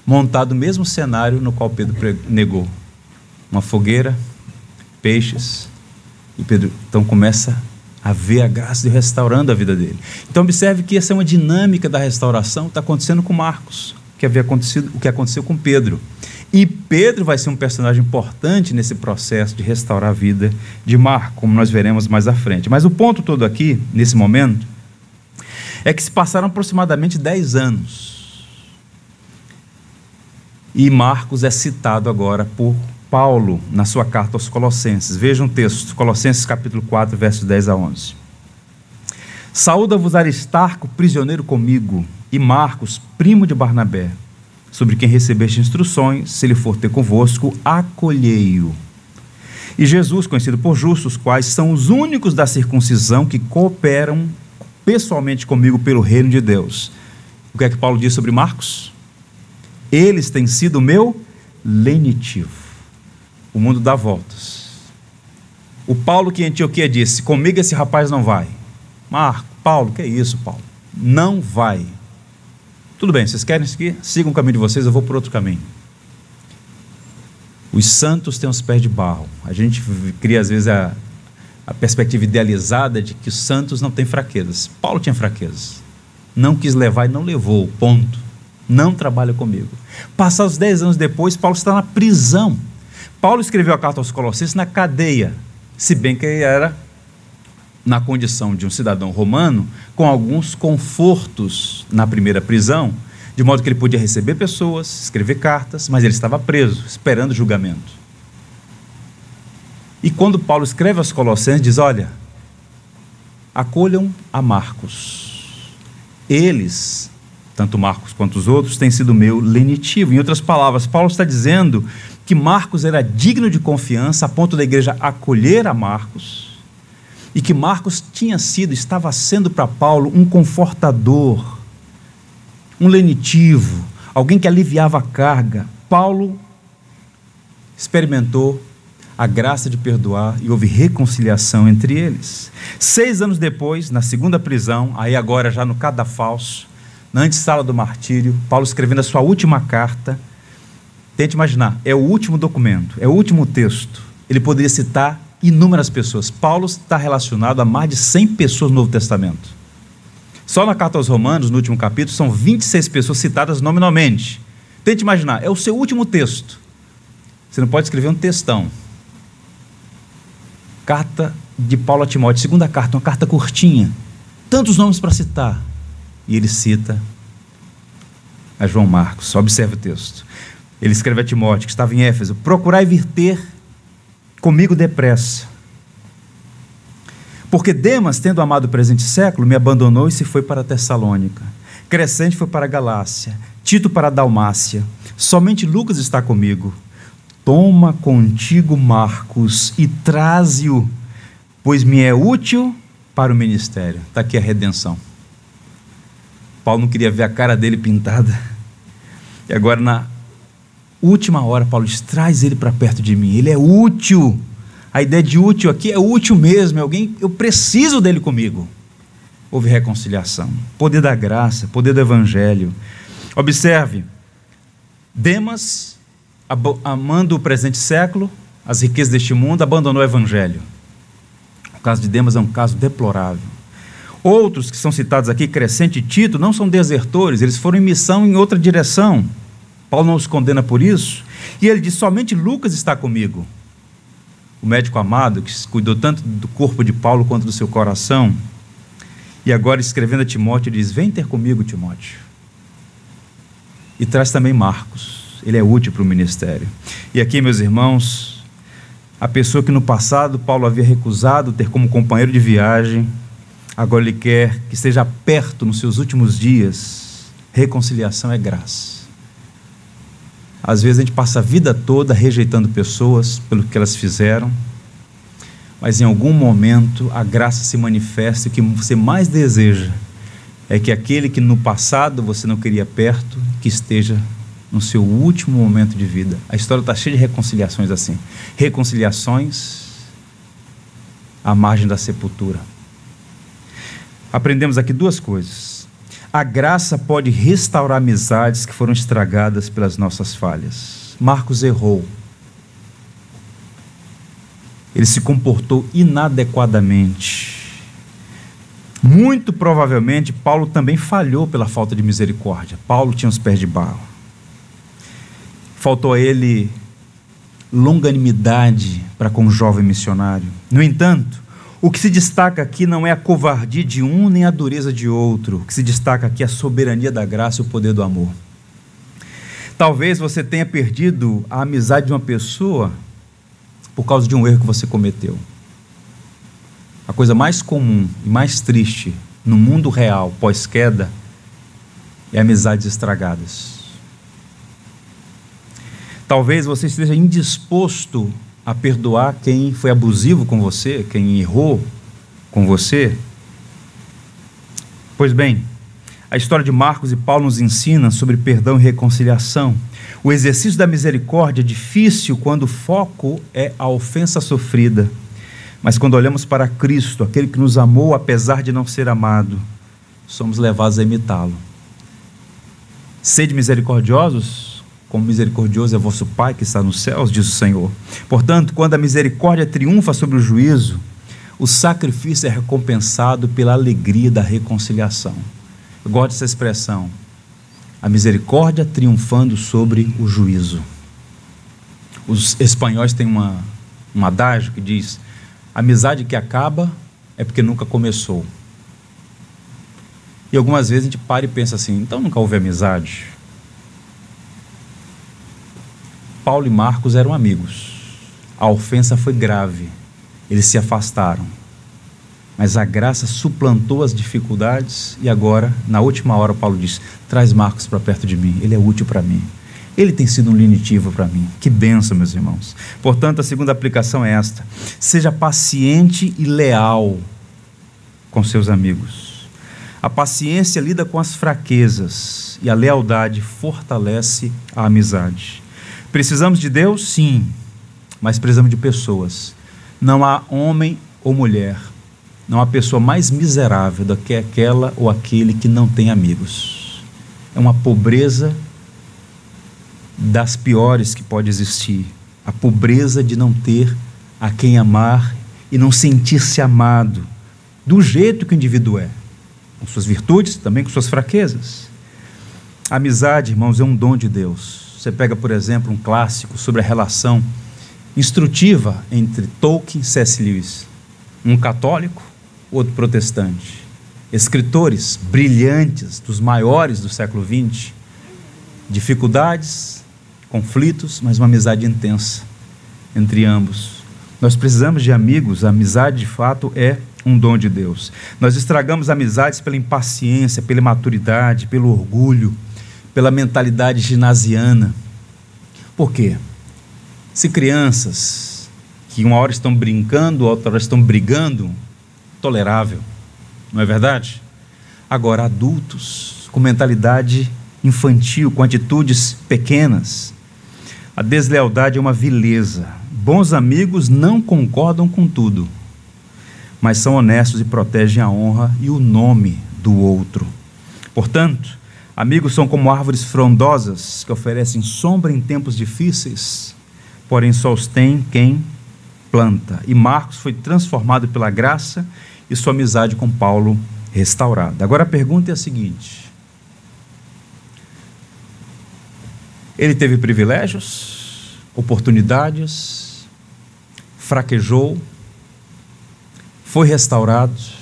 Montado o mesmo cenário no qual Pedro negou: uma fogueira, peixes. E Pedro então começa a ver a graça de restaurando a vida dele. Então observe que essa é uma dinâmica da restauração, está acontecendo com Marcos, que havia acontecido, o que aconteceu com Pedro. E Pedro vai ser um personagem importante nesse processo de restaurar a vida de Marcos, como nós veremos mais à frente. Mas o ponto todo aqui, nesse momento, é que se passaram aproximadamente 10 anos. E Marcos é citado agora por Paulo na sua carta aos Colossenses. Veja um texto, Colossenses capítulo 4, versos 10 a 11. Saúda-vos Aristarco, prisioneiro comigo, e Marcos, primo de Barnabé, sobre quem recebeste instruções, se ele for ter convosco, acolhei-o. E Jesus, conhecido por justos, quais são os únicos da circuncisão que cooperam pessoalmente comigo pelo reino de Deus. O que é que Paulo diz sobre Marcos? Eles têm sido meu lenitivo o mundo dá voltas. O Paulo que em Antioquia disse: Comigo esse rapaz não vai. Marco, Paulo, que é isso, Paulo? Não vai. Tudo bem, vocês querem seguir? Sigam o caminho de vocês, eu vou por outro caminho. Os santos têm os pés de barro. A gente cria, às vezes, a, a perspectiva idealizada de que os santos não têm fraquezas. Paulo tinha fraquezas. Não quis levar e não levou, ponto. Não trabalha comigo. Passados dez anos depois, Paulo está na prisão. Paulo escreveu a carta aos Colossenses na cadeia, se bem que ele era na condição de um cidadão romano, com alguns confortos na primeira prisão, de modo que ele podia receber pessoas, escrever cartas, mas ele estava preso, esperando julgamento. E quando Paulo escreve aos Colossenses, diz: Olha, acolham a Marcos. Eles, tanto Marcos quanto os outros, têm sido meu lenitivo. Em outras palavras, Paulo está dizendo que Marcos era digno de confiança a ponto da igreja acolher a Marcos e que Marcos tinha sido, estava sendo para Paulo um confortador, um lenitivo, alguém que aliviava a carga. Paulo experimentou a graça de perdoar e houve reconciliação entre eles. Seis anos depois, na segunda prisão, aí agora já no cadafalso, na antessala do martírio, Paulo escrevendo a sua última carta, Tente imaginar, é o último documento, é o último texto. Ele poderia citar inúmeras pessoas. Paulo está relacionado a mais de 100 pessoas no Novo Testamento. Só na carta aos Romanos, no último capítulo, são 26 pessoas citadas nominalmente. Tente imaginar, é o seu último texto. Você não pode escrever um textão. Carta de Paulo a Timóteo, segunda carta, uma carta curtinha. Tantos nomes para citar. E ele cita a João Marcos. Observe o texto. Ele escreve a Timóteo, que estava em Éfeso: Procurai vir ter comigo depressa. Porque Demas, tendo amado o presente século, me abandonou e se foi para Tessalônica. Crescente foi para Galácia, Tito para Dalmácia. Somente Lucas está comigo. Toma contigo Marcos e traze-o, pois me é útil para o ministério. Está aqui a redenção. Paulo não queria ver a cara dele pintada. E agora, na última hora, Paulo diz: traz ele para perto de mim, ele é útil. A ideia de útil aqui é útil mesmo, é alguém, eu preciso dele comigo. Houve reconciliação, poder da graça, poder do evangelho. Observe, Demas, amando o presente século, as riquezas deste mundo, abandonou o evangelho. O caso de Demas é um caso deplorável. Outros que são citados aqui, Crescente e Tito, não são desertores, eles foram em missão em outra direção. Paulo não os condena por isso. E ele diz: somente Lucas está comigo. O médico amado, que cuidou tanto do corpo de Paulo quanto do seu coração. E agora, escrevendo a Timóteo, diz: Vem ter comigo, Timóteo. E traz também Marcos. Ele é útil para o ministério. E aqui, meus irmãos, a pessoa que no passado Paulo havia recusado ter como companheiro de viagem, agora ele quer que esteja perto nos seus últimos dias. Reconciliação é graça. Às vezes a gente passa a vida toda rejeitando pessoas pelo que elas fizeram, mas em algum momento a graça se manifesta e o que você mais deseja é que aquele que no passado você não queria perto, que esteja no seu último momento de vida. A história está cheia de reconciliações assim. Reconciliações à margem da sepultura. Aprendemos aqui duas coisas. A graça pode restaurar amizades que foram estragadas pelas nossas falhas. Marcos errou ele se comportou inadequadamente. Muito provavelmente, Paulo também falhou pela falta de misericórdia. Paulo tinha os pés de barro. Faltou a ele longanimidade para com o jovem missionário. No entanto, o que se destaca aqui não é a covardia de um nem a dureza de outro. O que se destaca aqui é a soberania da graça e o poder do amor. Talvez você tenha perdido a amizade de uma pessoa por causa de um erro que você cometeu. A coisa mais comum e mais triste no mundo real pós-queda é amizades estragadas. Talvez você esteja indisposto a perdoar quem foi abusivo com você, quem errou com você. Pois bem, a história de Marcos e Paulo nos ensina sobre perdão e reconciliação. O exercício da misericórdia é difícil quando o foco é a ofensa sofrida. Mas quando olhamos para Cristo, aquele que nos amou apesar de não ser amado, somos levados a imitá-lo. Sede misericordiosos, como misericordioso é vosso Pai que está nos céus, diz o Senhor. Portanto, quando a misericórdia triunfa sobre o juízo, o sacrifício é recompensado pela alegria da reconciliação. Eu gosto dessa expressão a misericórdia triunfando sobre o juízo. Os espanhóis têm uma, um adágio que diz: amizade que acaba é porque nunca começou. E algumas vezes a gente para e pensa assim: então nunca houve amizade. Paulo e Marcos eram amigos. A ofensa foi grave. Eles se afastaram. Mas a graça suplantou as dificuldades e agora, na última hora, Paulo diz: traz Marcos para perto de mim, ele é útil para mim. Ele tem sido um lenitivo para mim. Que benção, meus irmãos. Portanto, a segunda aplicação é esta: seja paciente e leal com seus amigos. A paciência lida com as fraquezas e a lealdade fortalece a amizade. Precisamos de Deus? Sim, mas precisamos de pessoas. Não há homem ou mulher não há pessoa mais miserável do que aquela ou aquele que não tem amigos. É uma pobreza das piores que pode existir. A pobreza de não ter a quem amar e não sentir-se amado do jeito que o indivíduo é, com suas virtudes, também com suas fraquezas. A amizade, irmãos, é um dom de Deus. Você pega, por exemplo, um clássico sobre a relação instrutiva entre Tolkien e C.S. Lewis. Um católico outro protestante. Escritores brilhantes, dos maiores do século XX, dificuldades, conflitos, mas uma amizade intensa entre ambos. Nós precisamos de amigos, a amizade de fato é um dom de Deus. Nós estragamos amizades pela impaciência, pela imaturidade, pelo orgulho, pela mentalidade ginasiana. Por quê? Se crianças que uma hora estão brincando, outra hora estão brigando, tolerável, não é verdade? Agora, adultos com mentalidade infantil, com atitudes pequenas, a deslealdade é uma vileza. Bons amigos não concordam com tudo, mas são honestos e protegem a honra e o nome do outro. Portanto, amigos são como árvores frondosas que oferecem sombra em tempos difíceis, porém só os tem quem planta. E Marcos foi transformado pela graça e sua amizade com Paulo restaurada. Agora a pergunta é a seguinte: ele teve privilégios, oportunidades, fraquejou, foi restaurado.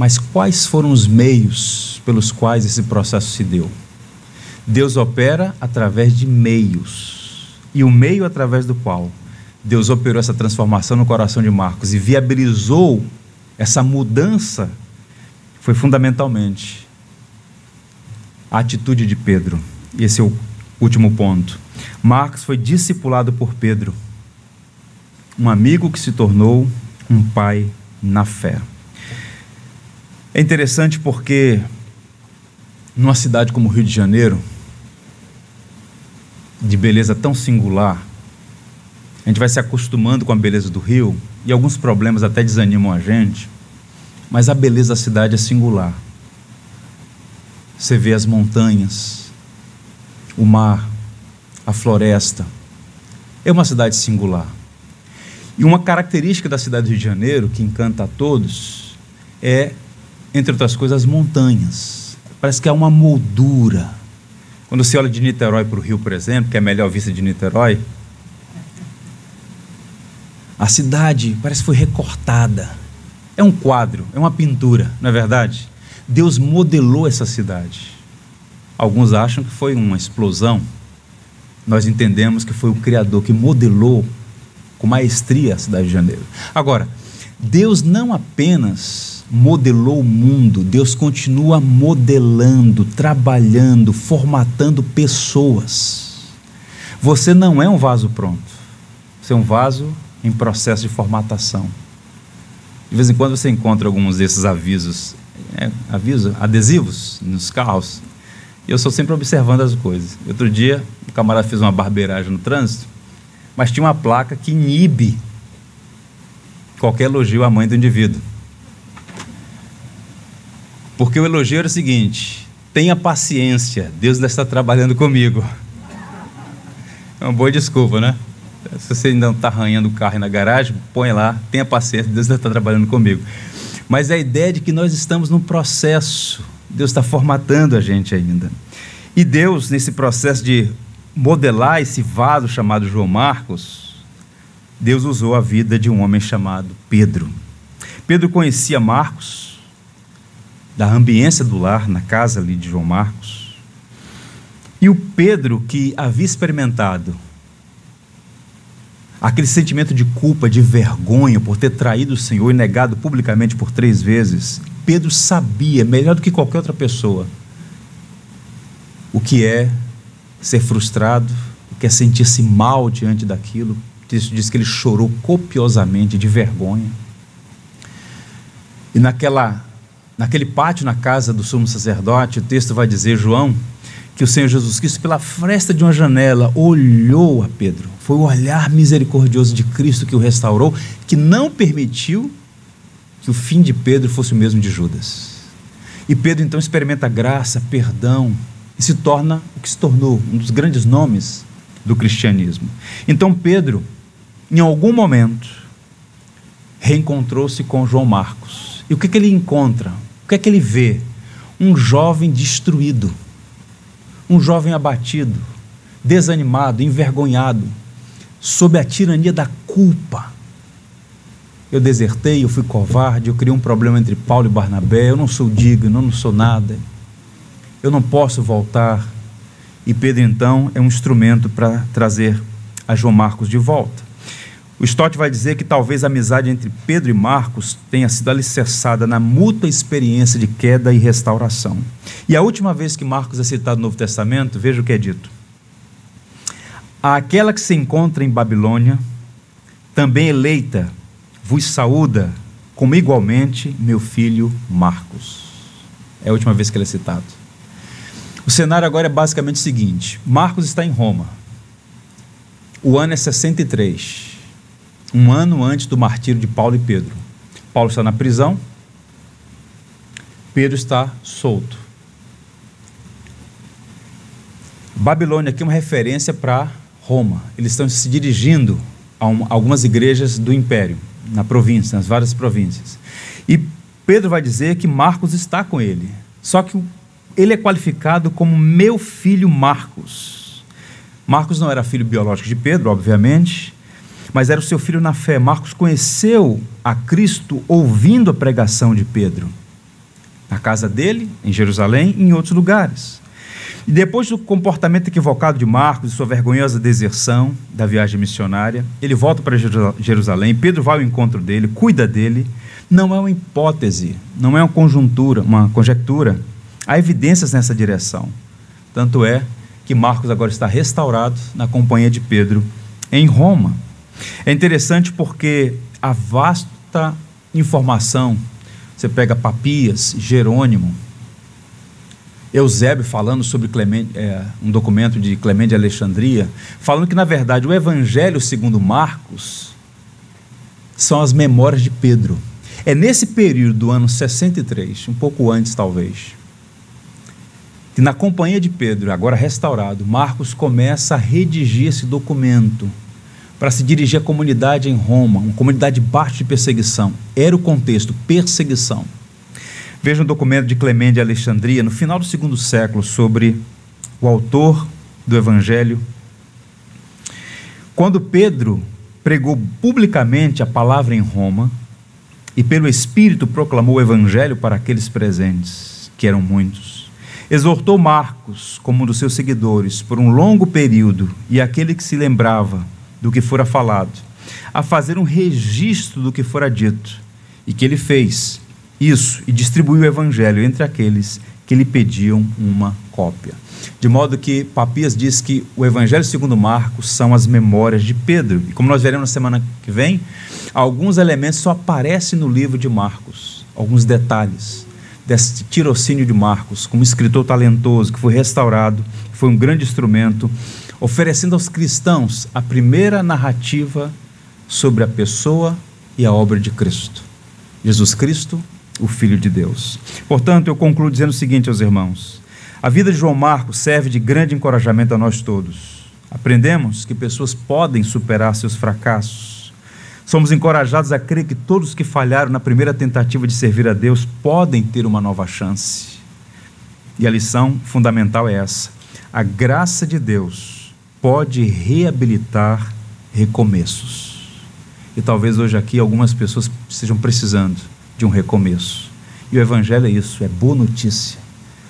Mas quais foram os meios pelos quais esse processo se deu? Deus opera através de meios. E o meio através do qual Deus operou essa transformação no coração de Marcos e viabilizou essa mudança foi fundamentalmente a atitude de Pedro. E esse é o último ponto. Marcos foi discipulado por Pedro, um amigo que se tornou um pai na fé. É interessante porque numa cidade como o Rio de Janeiro, de beleza tão singular, a gente vai se acostumando com a beleza do Rio e alguns problemas até desanimam a gente, mas a beleza da cidade é singular. Você vê as montanhas, o mar, a floresta. É uma cidade singular. E uma característica da cidade do Rio de Janeiro, que encanta a todos, é, entre outras coisas, as montanhas. Parece que há uma moldura. Quando você olha de Niterói para o Rio, por exemplo, que é a melhor vista de Niterói, a cidade parece que foi recortada. É um quadro, é uma pintura, não é verdade? Deus modelou essa cidade. Alguns acham que foi uma explosão. Nós entendemos que foi o Criador que modelou com maestria a cidade de Janeiro. Agora, Deus não apenas modelou o mundo, Deus continua modelando, trabalhando, formatando pessoas. Você não é um vaso pronto, você é um vaso em processo de formatação. De vez em quando você encontra alguns desses avisos, é, adesivos nos carros. E eu estou sempre observando as coisas. Outro dia, o camarada fez uma barbeiragem no trânsito, mas tinha uma placa que inibe qualquer elogio à mãe do indivíduo. Porque o elogio era o seguinte: tenha paciência, Deus ainda está trabalhando comigo. É uma boa desculpa, né? Se você ainda está arranhando o carro na garagem, põe lá, tenha paciência, Deus ainda está trabalhando comigo. Mas a ideia de que nós estamos num processo, Deus está formatando a gente ainda. E Deus, nesse processo de modelar esse vaso chamado João Marcos, Deus usou a vida de um homem chamado Pedro. Pedro conhecia Marcos, da ambiência do lar, na casa ali de João Marcos. E o Pedro, que havia experimentado aquele sentimento de culpa, de vergonha por ter traído o Senhor e negado publicamente por três vezes, Pedro sabia, melhor do que qualquer outra pessoa, o que é ser frustrado, o que é sentir-se mal diante daquilo. Isso diz que ele chorou copiosamente de vergonha. E naquela, naquele pátio na casa do sumo sacerdote, o texto vai dizer, João, que o Senhor Jesus Cristo, pela fresta de uma janela, olhou a Pedro. Foi o olhar misericordioso de Cristo que o restaurou, que não permitiu que o fim de Pedro fosse o mesmo de Judas. E Pedro então experimenta graça, perdão, e se torna o que se tornou um dos grandes nomes do cristianismo. Então Pedro, em algum momento, reencontrou-se com João Marcos. E o que, que ele encontra? Que é que ele vê? Um jovem destruído um jovem abatido, desanimado, envergonhado, sob a tirania da culpa. Eu desertei, eu fui covarde, eu criei um problema entre Paulo e Barnabé, eu não sou digno, eu não sou nada, eu não posso voltar. E Pedro, então, é um instrumento para trazer a João Marcos de volta. O Stott vai dizer que talvez a amizade entre Pedro e Marcos tenha sido alicerçada na mútua experiência de queda e restauração. E a última vez que Marcos é citado no Novo Testamento, veja o que é dito. Aquela que se encontra em Babilônia, também eleita, vos saúda, como igualmente meu filho Marcos. É a última vez que ele é citado. O cenário agora é basicamente o seguinte: Marcos está em Roma. O ano é 63 um ano antes do martírio de Paulo e Pedro. Paulo está na prisão, Pedro está solto. Babilônia aqui é uma referência para Roma. Eles estão se dirigindo a um, algumas igrejas do império, na província, nas várias províncias. E Pedro vai dizer que Marcos está com ele. Só que ele é qualificado como meu filho Marcos. Marcos não era filho biológico de Pedro, obviamente, mas era o seu filho na fé. Marcos conheceu a Cristo ouvindo a pregação de Pedro. na casa dele, em Jerusalém e em outros lugares. E depois do comportamento equivocado de Marcos e sua vergonhosa deserção da viagem missionária, ele volta para Jerusalém, Pedro vai ao encontro dele, cuida dele. Não é uma hipótese, não é uma conjuntura, uma conjectura. Há evidências nessa direção. Tanto é que Marcos agora está restaurado na companhia de Pedro em Roma. É interessante porque a vasta informação, você pega Papias, Jerônimo, Eusébio falando sobre Clemente, é, um documento de Clemente de Alexandria, falando que, na verdade, o Evangelho segundo Marcos são as memórias de Pedro. É nesse período do ano 63, um pouco antes talvez, que na companhia de Pedro, agora restaurado, Marcos começa a redigir esse documento para se dirigir à comunidade em Roma, uma comunidade baixa de perseguição. Era o contexto, perseguição. Veja um documento de Clemente de Alexandria, no final do segundo século, sobre o autor do Evangelho. Quando Pedro pregou publicamente a palavra em Roma e pelo Espírito proclamou o Evangelho para aqueles presentes, que eram muitos, exortou Marcos, como um dos seus seguidores, por um longo período, e aquele que se lembrava do que fora falado, a fazer um registro do que fora dito, e que ele fez isso e distribuiu o evangelho entre aqueles que lhe pediam uma cópia. De modo que Papias diz que o evangelho segundo Marcos são as memórias de Pedro. E como nós veremos na semana que vem, alguns elementos só aparecem no livro de Marcos, alguns detalhes desse tirocínio de Marcos, como escritor talentoso que foi restaurado, foi um grande instrumento, oferecendo aos cristãos a primeira narrativa sobre a pessoa e a obra de Cristo. Jesus Cristo, o Filho de Deus. Portanto, eu concluo dizendo o seguinte aos irmãos: a vida de João Marcos serve de grande encorajamento a nós todos. Aprendemos que pessoas podem superar seus fracassos. Somos encorajados a crer que todos que falharam na primeira tentativa de servir a Deus podem ter uma nova chance. E a lição fundamental é essa: a graça de Deus pode reabilitar recomeços. E talvez hoje aqui algumas pessoas estejam precisando de um recomeço. E o Evangelho é isso, é boa notícia.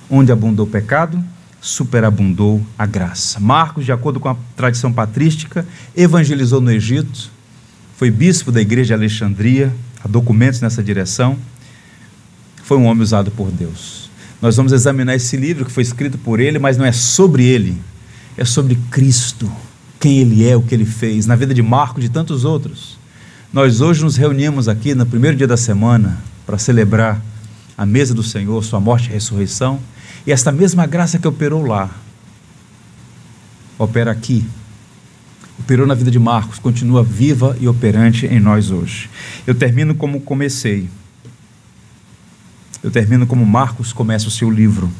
Onde abundou o pecado, superabundou a graça. Marcos, de acordo com a tradição patrística, evangelizou no Egito, foi bispo da igreja de Alexandria, há documentos nessa direção, foi um homem usado por Deus. Nós vamos examinar esse livro que foi escrito por ele, mas não é sobre ele, é sobre Cristo, quem ele é, o que ele fez, na vida de Marcos e de tantos outros. Nós hoje nos reunimos aqui no primeiro dia da semana para celebrar a mesa do Senhor, sua morte e ressurreição, e esta mesma graça que operou lá, opera aqui, operou na vida de Marcos, continua viva e operante em nós hoje. Eu termino como comecei. Eu termino como Marcos começa o seu livro.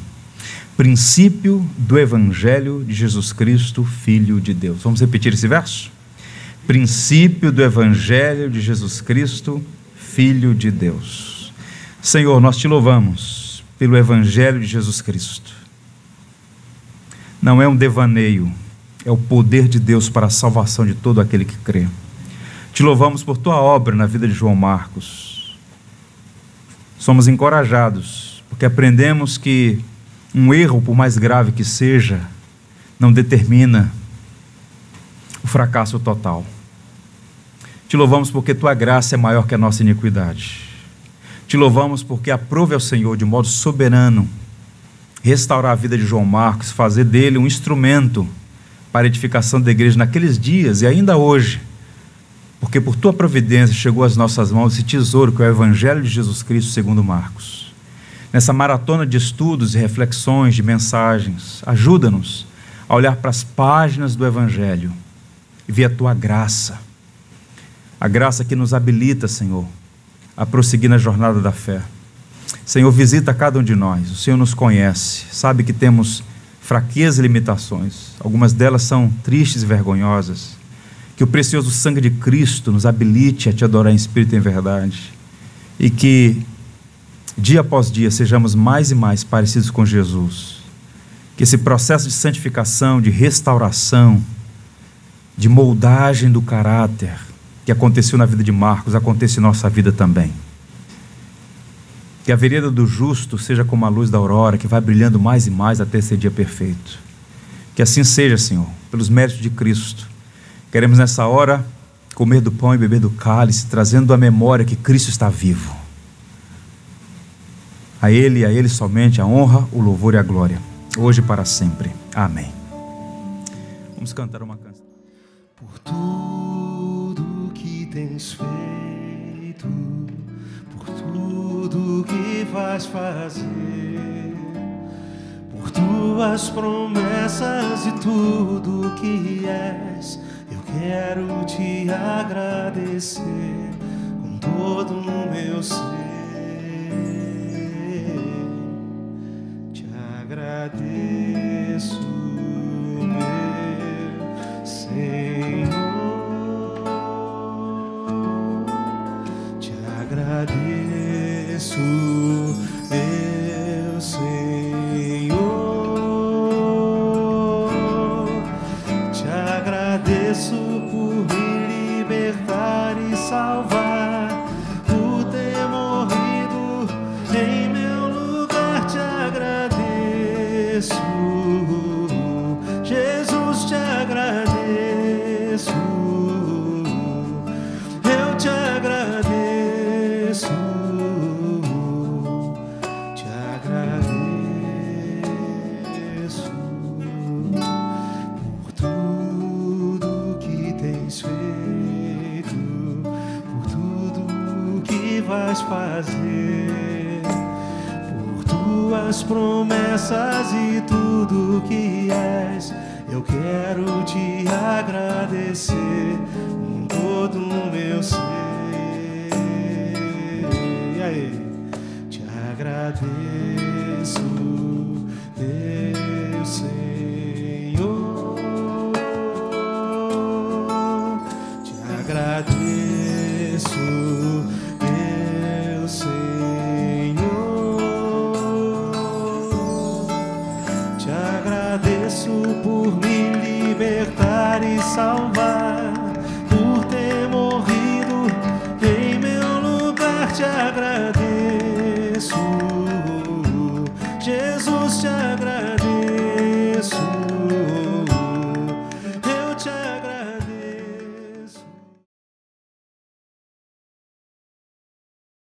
Princípio do Evangelho de Jesus Cristo, Filho de Deus. Vamos repetir esse verso? princípio do Evangelho de Jesus Cristo, Filho de Deus. Senhor, nós te louvamos pelo Evangelho de Jesus Cristo. Não é um devaneio, é o poder de Deus para a salvação de todo aquele que crê. Te louvamos por tua obra na vida de João Marcos. Somos encorajados, porque aprendemos que um erro, por mais grave que seja, não determina o fracasso total. Te louvamos porque tua graça é maior que a nossa iniquidade. Te louvamos porque aprove ao Senhor de modo soberano restaurar a vida de João Marcos, fazer dele um instrumento para a edificação da igreja naqueles dias e ainda hoje. Porque por tua providência chegou às nossas mãos esse tesouro que é o Evangelho de Jesus Cristo segundo Marcos. Nessa maratona de estudos e reflexões, de mensagens, ajuda-nos a olhar para as páginas do Evangelho e ver a tua graça a graça que nos habilita, Senhor, a prosseguir na jornada da fé. Senhor, visita cada um de nós. O Senhor nos conhece, sabe que temos fraquezas e limitações. Algumas delas são tristes e vergonhosas. Que o precioso sangue de Cristo nos habilite a te adorar em espírito e em verdade. E que dia após dia, sejamos mais e mais parecidos com Jesus. Que esse processo de santificação, de restauração, de moldagem do caráter que aconteceu na vida de Marcos, aconteça em nossa vida também. Que a vereda do justo seja como a luz da aurora, que vai brilhando mais e mais até esse dia perfeito. Que assim seja, Senhor, pelos méritos de Cristo. Queremos nessa hora comer do pão e beber do cálice, trazendo à memória que Cristo está vivo. A Ele, e a Ele somente a honra, o louvor e a glória, hoje e para sempre. Amém. Vamos cantar uma canção. Por tudo que tens feito, por tudo que vais fazer, por tuas promessas e tudo que és, eu quero te agradecer com todo o meu ser. agradeço.